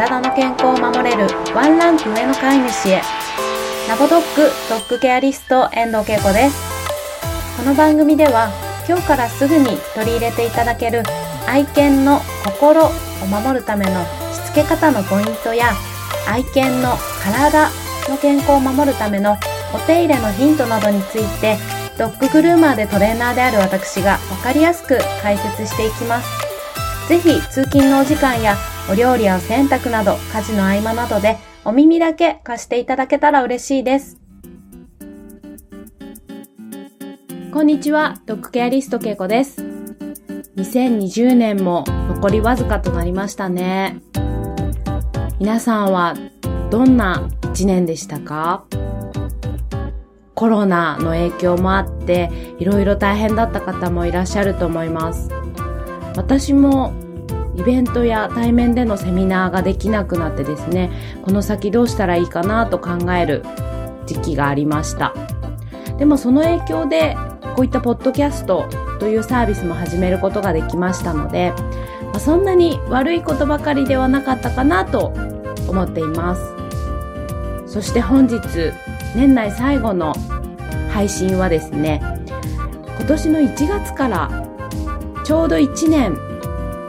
体の健康を守れるワンランク上の飼い主へラボドッグドッグケアリスト遠藤恵子ですこの番組では今日からすぐに取り入れていただける愛犬の心を守るためのしつけ方のポイントや愛犬の体の健康を守るためのお手入れのヒントなどについてドッググルーマーでトレーナーである私がわかりやすく解説していきます。ぜひ通勤のお時間やお料理や洗濯など家事の合間などでお耳だけ貸していただけたら嬉しいです。こんにちは、ドッグケアリストけいこです。2020年も残りわずかとなりましたね。皆さんはどんな一年でしたか？コロナの影響もあっていろいろ大変だった方もいらっしゃると思います。私もイベントや対面でのセミナーができなくなってですね、この先どうしたらいいかなと考える時期がありました。でもその影響で、こういったポッドキャストというサービスも始めることができましたので、まあ、そんなに悪いことばかりではなかったかなと思っています。そして本日、年内最後の配信はですね、今年の1月からちょうど1年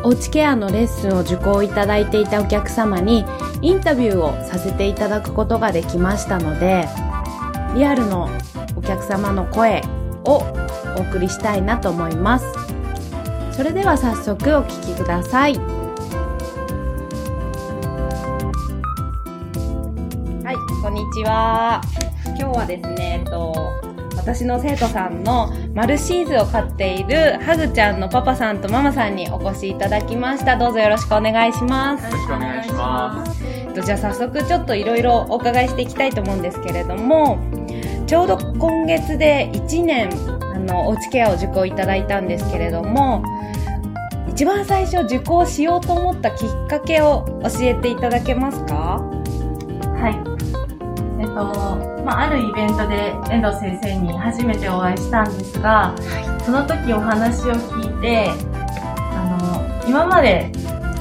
おうちケアのレッスンを受講いただいていたお客様にインタビューをさせていただくことができましたのでリアルのお客様の声をお送りしたいなと思います。それでは早速お聞きください。はいこんにちは。今日はですねえっと私の生徒さんのマルシーズを飼っているハグちゃんのパパさんとママさんにお越しいただきました。どうぞよろしくお願いします。よろしくお願いします。じゃあ早速ちょっといろいろお伺いしていきたいと思うんですけれどもちょうど今月で1年あのおうちケアを受講いただいたんですけれども一番最初受講しようと思ったきっかけを教えていただけますか？はい。えっとまあ、あるイベントで遠藤先生に初めてお会いしたんですが、はい、その時お話を聞いて、あの、今まで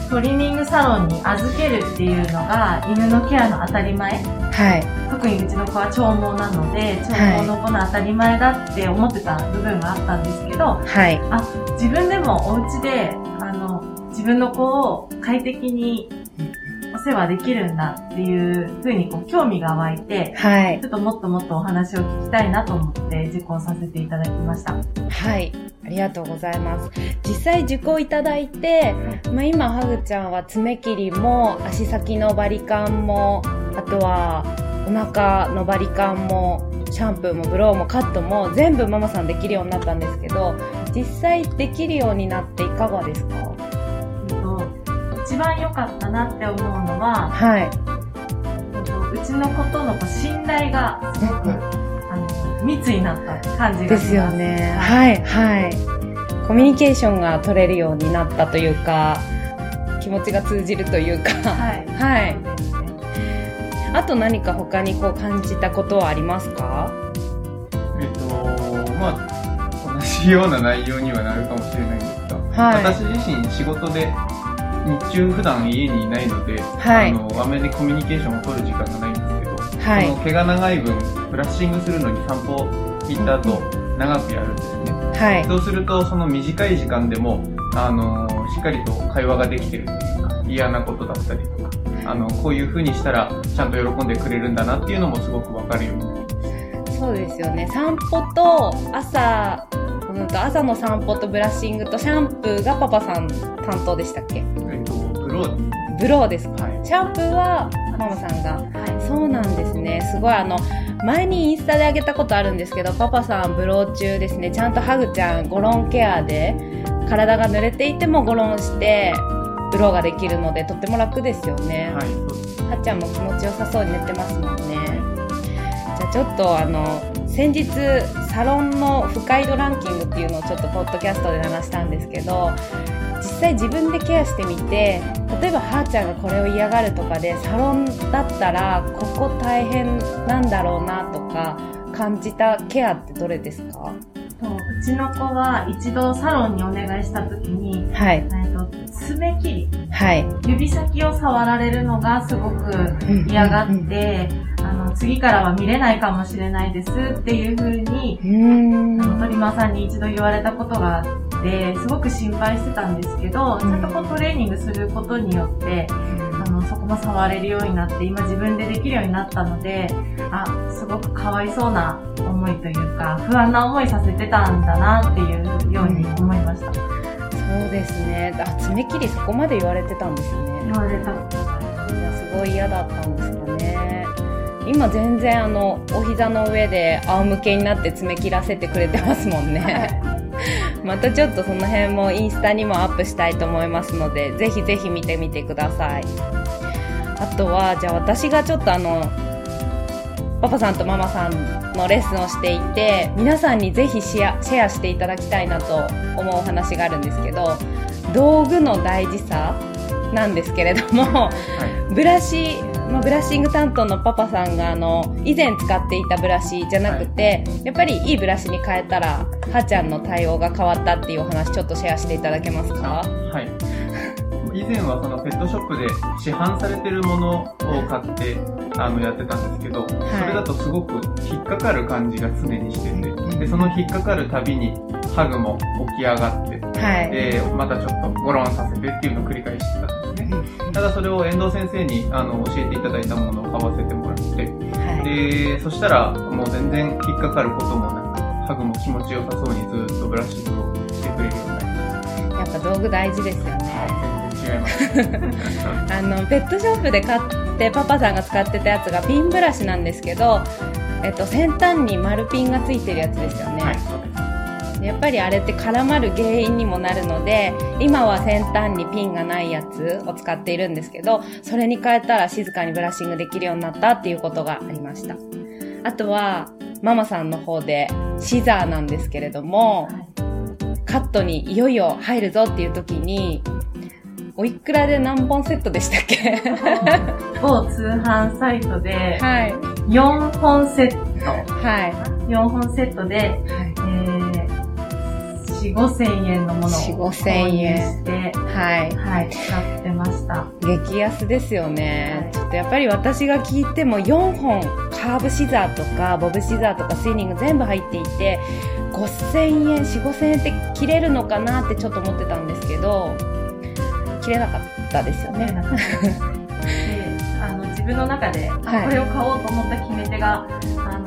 トリミングサロンに預けるっていうのが犬のケアの当たり前？はい。特にうちの子は長毛なので、長毛の子の当たり前だって思ってた部分があったんですけど、はい。あ、自分でもお家で、あの、自分の子を快適にお世話できるんだっていうふうにこう興味が湧いて、はい。ちょっともっともっとお話を聞きたいなと思って受講させていただきました。はい。ありがとうございます。実際受講いただいて、まあ、今、ハグちゃんは爪切りも、足先のバリカンも、あとはお腹のバリカンも、シャンプーもブローもカットも全部ママさんできるようになったんですけど、実際できるようになっていかがですか？一番良かったなって思うのは、はい。うちの子との信頼がすごく、あの、密になった感じがします。ですよね。はい、はい。コミュニケーションが取れるようになったというか、気持ちが通じるというか、はい。はい。あと何か他にこう感じたことはありますか？えっと、まあ、同じような内容にはなるかもしれないんですが、はい、私自身仕事で日中普段家にいないので、はい、あの、あまりコミュニケーションを取る時間がないんですけど、はい、その毛が長い分、ブラッシングするのに散歩行った後、長くやるんですね。はい。そうすると、その短い時間でも、あの、しっかりと会話ができてるというか、嫌なことだったりとか、あの、こういう風にしたら、ちゃんと喜んでくれるんだなっていうのもすごくわかるようになります。そうですよね。散歩と朝、うんと朝の散歩とブラッシングとシャンプーがパパさん担当でしたっけ？ロー。ブローです。か、はい、シャンプーはママさんが、はい、そうなんですね。すごいあの前にインスタであげたことあるんですけどパパさんブロー中ですね。ちゃんとハグちゃんゴロンケアで体が濡れていてもゴロンしてブローができるのでとっても楽ですよね、はい、はっちゃんも気持ちよさそうに寝てますもんね。じゃあちょっとあの先日サロンの不快度ランキングっていうのをちょっとポッドキャストで流したんですけど実際自分でケアしてみて例えばはーちゃんがこれを嫌がるとかでサロンだったらここ大変なんだろうなとか感じたケアってどれですか？うちの子は一度サロンにお願いした時に、はい、と爪切り。はい。指先を触られるのがすごく嫌がって、あの、次からは見れないかもしれないですっていうふうに、鳥間さんに一度言われたことがあって、すごく心配してたんですけど、ちゃんとこうトレーニングすることによって、あの、そこも触れるようになって、今自分でできるようになったので、あ、すごくかわいそうな思いというか、不安な思いさせてたんだなっていうように思いました。そうですね。あ、爪切りそこまで言われてたんですね。言われた。いや、すごい嫌だったんですかね。今全然あの、お膝の上で仰向けになって爪切らせてくれてますもんね。またちょっとその辺もインスタにもアップしたいと思いますので、ぜひぜひ見てみてください。あとは、じゃあ私がちょっとあの、パパさんとママさんのレッスンをしていて、皆さんにぜひシェアシェアしていただきたいなと思うお話があるんですけど、道具の大事さなんですけれども、はい、ブラシ、まあ、ブラッシング担当のパパさんがあの、以前使っていたブラシじゃなくて、はい、やっぱりいいブラシに変えたら、はーちゃんの対応が変わったっていうお話ちょっとシェアしていただけますか？はい。以前はそのペットショップで市販されてるものを買ってあのやってたんですけど、はい、それだとすごく引っかかる感じが常にしてて、でその引っかかるたびにハグも起き上がって、はい、でまたちょっとゴロンさせてっていうのを繰り返してたね。ただそれを遠藤先生にあの教えていただいたものを買わせてもらって、はい、でそしたらもう全然引っかかることもなく、ハグも気持ちよさそうにずっとブラッシングをしてくれるようになりました。やっぱ道具大事ですよね。違います あのペットショップで買ってパパさんが使ってたやつがピンブラシなんですけど、えっと、先端に丸ピンがついてるやつですよね、はい、やっぱりあれって絡まる原因にもなるので今は先端にピンがないやつを使っているんですけどそれに変えたら静かにブラッシングできるようになったっていうことがありましたあとはママさんの方でシザーなんですけれども、カットにいよいよ入るぞっていう時においくらで何本セットでしたっけ？某通販サイトで、はい。4本セット。はい。4本セットで、4、5千円のものを購入して、はい。はい、使ってました。激安ですよね、はい。ちょっとやっぱり私が聞いても4本、カーブシザーとか、ボブシザーとかスイニング全部入っていて、5000円、4、5000円って切れるのかなってちょっと思ってたんですけど、切れなかったですよね。であの自分の中で、はい、これを買おうと思った決め手が、あの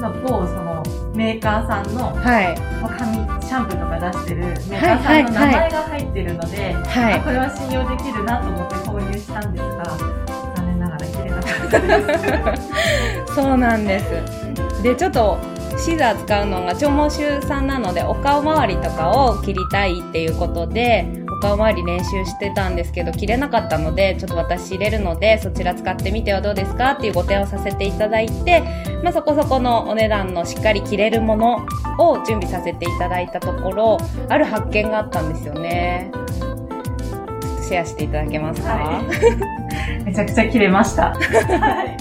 まあ、某そのメーカーさんの、はい、髪、シャンプーとか出してるメーカーさんの名前が入ってるので、はいこれは信用できるなと思って購入したんですが、残念ながら切れなかったです。そうなんです。で、ちょっと、シザー使うのが長毛種さんなのでお顔周りとかを切りたいっていうことでお顔周り練習してたんですけど切れなかったのでちょっと私入れるのでそちら使ってみてはどうですか？っていうご提案をさせていただいて、まあ、そこそこのお値段のしっかり切れるものを準備させていただいたところある発見があったんですよね。シェアしていただけますか、はい、めちゃくちゃ切れました。はい、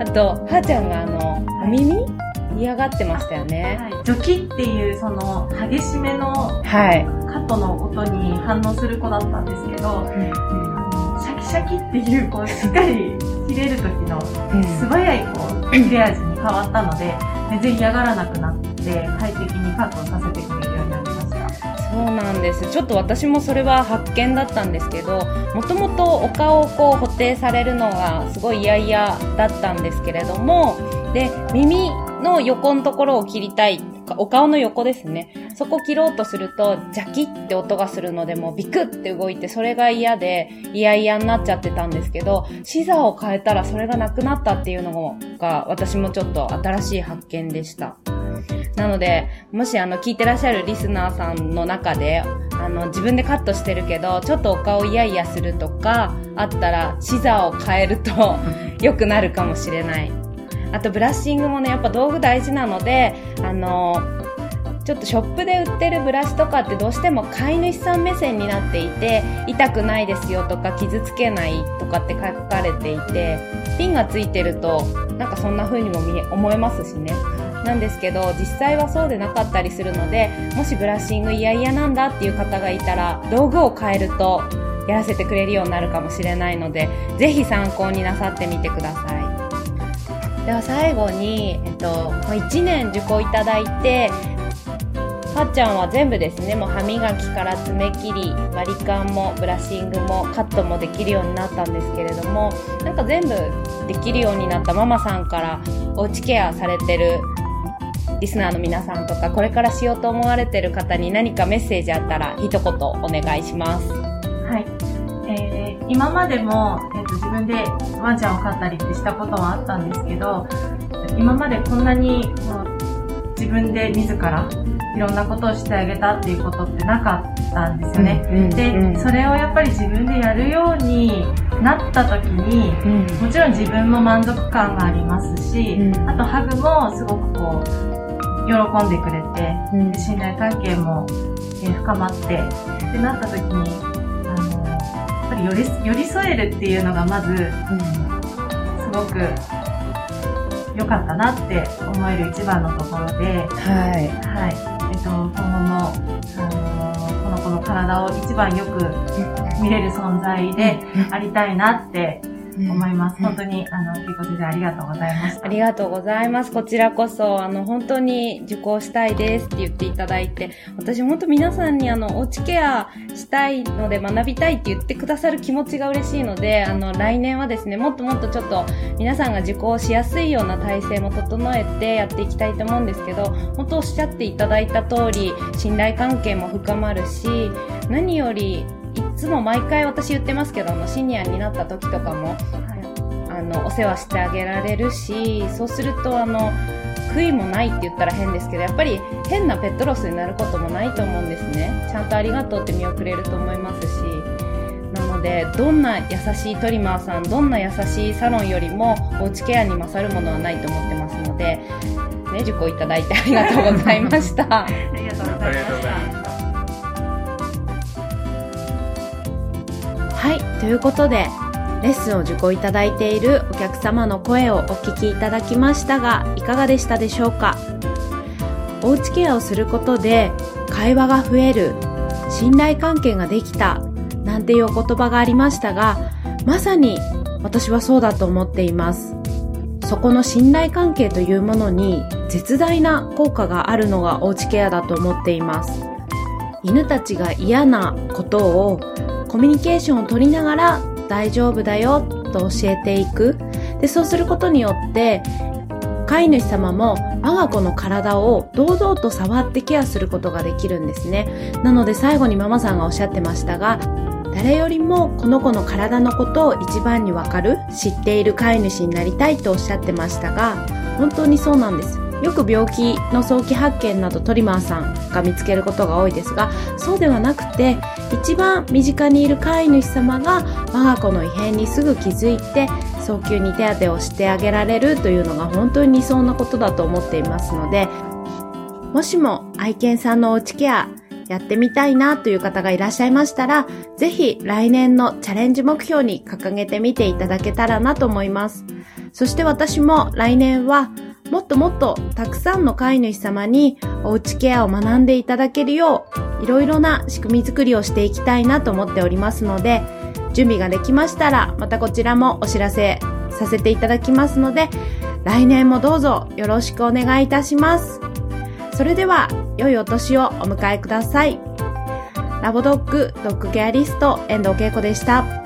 あと、はーちゃんがあの、お耳？嫌がってましたよね。はい、ジョキっていうその激しめのカットの音に反応する子だったんですけど、はい、シャキシャキっていうこうしっかり切れる時の素早いこう切れ味に変わったので、全然嫌がらなくなって快適にカットさせてくれるようになりました。そうなんです。ちょっと私もそれは発見だったんですけど、もともとお顔をこう補定されるのがすごい嫌々だったんですけれども、で、耳の横のところを切りたい、お顔の横ですね。そこ切ろうとすると、ジャキって音がするので、もうビクって動いて、それが嫌で、嫌々になっちゃってたんですけど、シザーを変えたらそれがなくなったっていうのが、私もちょっと新しい発見でした。なので、もしあの、聞いてらっしゃるリスナーさんの中で、あの、自分でカットしてるけど、ちょっとお顔イヤイヤするとか、あったら、シザーを変えると良くなるかもしれないあとブラッシングもね、やっぱ道具大事なので、あのちょっとショップで売ってるブラシとかってどうしても飼い主さん目線になっていて、痛くないですよとか傷つけないとかって書かれていて、ピンがついてると、なんかそんな風にも見え、思えますしね。なんですけど、実際はそうでなかったりするので、もしブラッシング嫌々なんだっていう方がいたら、道具を変えるとやらせてくれるようになるかもしれないので、ぜひ参考になさってみてください。では最後に、えっと、1年受講いただいて、はっちゃんは全部ですね、もう歯磨きから爪切り、割り勘もブラッシングもカットもできるようになったんですけれども、なんか全部できるようになったママさんからおうちケアされてるリスナーの皆さんとか、これからしようと思われてる方に何かメッセージあったら一言お願いします。はい。えー、今までも、分でワンちゃんを飼ったりってしたことはあったんですけど、今までこんなにもう自分で自らいろんなことをしてあげたっていうことってなかったんですよね。うんうん、で、それをやっぱり自分でやるようになった時に、うん、もちろん自分も満足感がありますし、あとハグもすごくこう、喜んでくれて、信頼関係も、え深まって、ってなった時に、寄り寄り添えるっていうのがまず、すごく良かったなって思える一番のところで、はい。はい。えっと、今後も、あのこの子の体を一番よく見れる存在でありたいなって思います。本当に、あの、結構先生ありがとうございました。ありがとうございます。こちらこそ、あの、本当に受講したいですって言っていただいて、私本当皆さんにあの、おうちケアしたいので学びたいって言ってくださる気持ちが嬉しいので、あの、来年はですね、もっともっとちょっと皆さんが受講しやすいような体制も整えてやっていきたいと思うんですけど、本当おっしゃっていただいた通り、信頼関係も深まるし、何よりいつも毎回私言ってますけど、あの、シニアになった時とかも、あの、お世話してあげられるし、そうすると、あの、悔いもないって言ったら変ですけど、やっぱり変なペットロスになることもないと思うんですね。ちゃんとありがとうって見送れると思いますし。なので、どんな優しいトリマーさん、どんな優しいサロンよりも、おうちケアに勝るものはないと思ってますので、ね、受講いただいてありがとうございました。ありがとうございました。はい、ということで、レッスンを受講いただいているお客様の声をお聞きいただきましたが、いかがでしたでしょうか？おうちケアをすることで会話が増える、信頼関係ができた、なんていうお言葉がありましたが、まさに私はそうだと思っています。そこの信頼関係というものに絶大な効果があるのがおうちケアだと思っています。犬たちが嫌なことをコミュニケーションを取りながら大丈夫だよと教えていく。で、そうすることによって、飼い主様も我が子の体を堂々と触ってケアすることができるんですね。なので最後にママさんがおっしゃってましたが、誰よりもこの子の体のことを一番にわかる、知っている飼い主になりたいとおっしゃってましたが、本当にそうなんです。よく病気の早期発見などトリマーさんが見つけることが多いですが、そうではなくて、一番身近にいる飼い主様が我が子の異変にすぐ気づいて、早急に手当てをしてあげられるというのが本当に理想なことだと思っていますので、もしも愛犬さんのおうちケアやってみたいなという方がいらっしゃいましたら、ぜひ来年のチャレンジ目標に掲げてみていただけたらなと思います。そして私も来年はもっともっとたくさんの飼い主様におうちケアを学んでいただけるよう、いろいろな仕組み作りをしていきたいなと思っておりますので、準備ができましたら、またこちらもお知らせさせていただきますので、来年もどうぞよろしくお願いいたします。それでは、良いお年をお迎えください。ラボドッグドッグケアリスト遠藤恵子でした。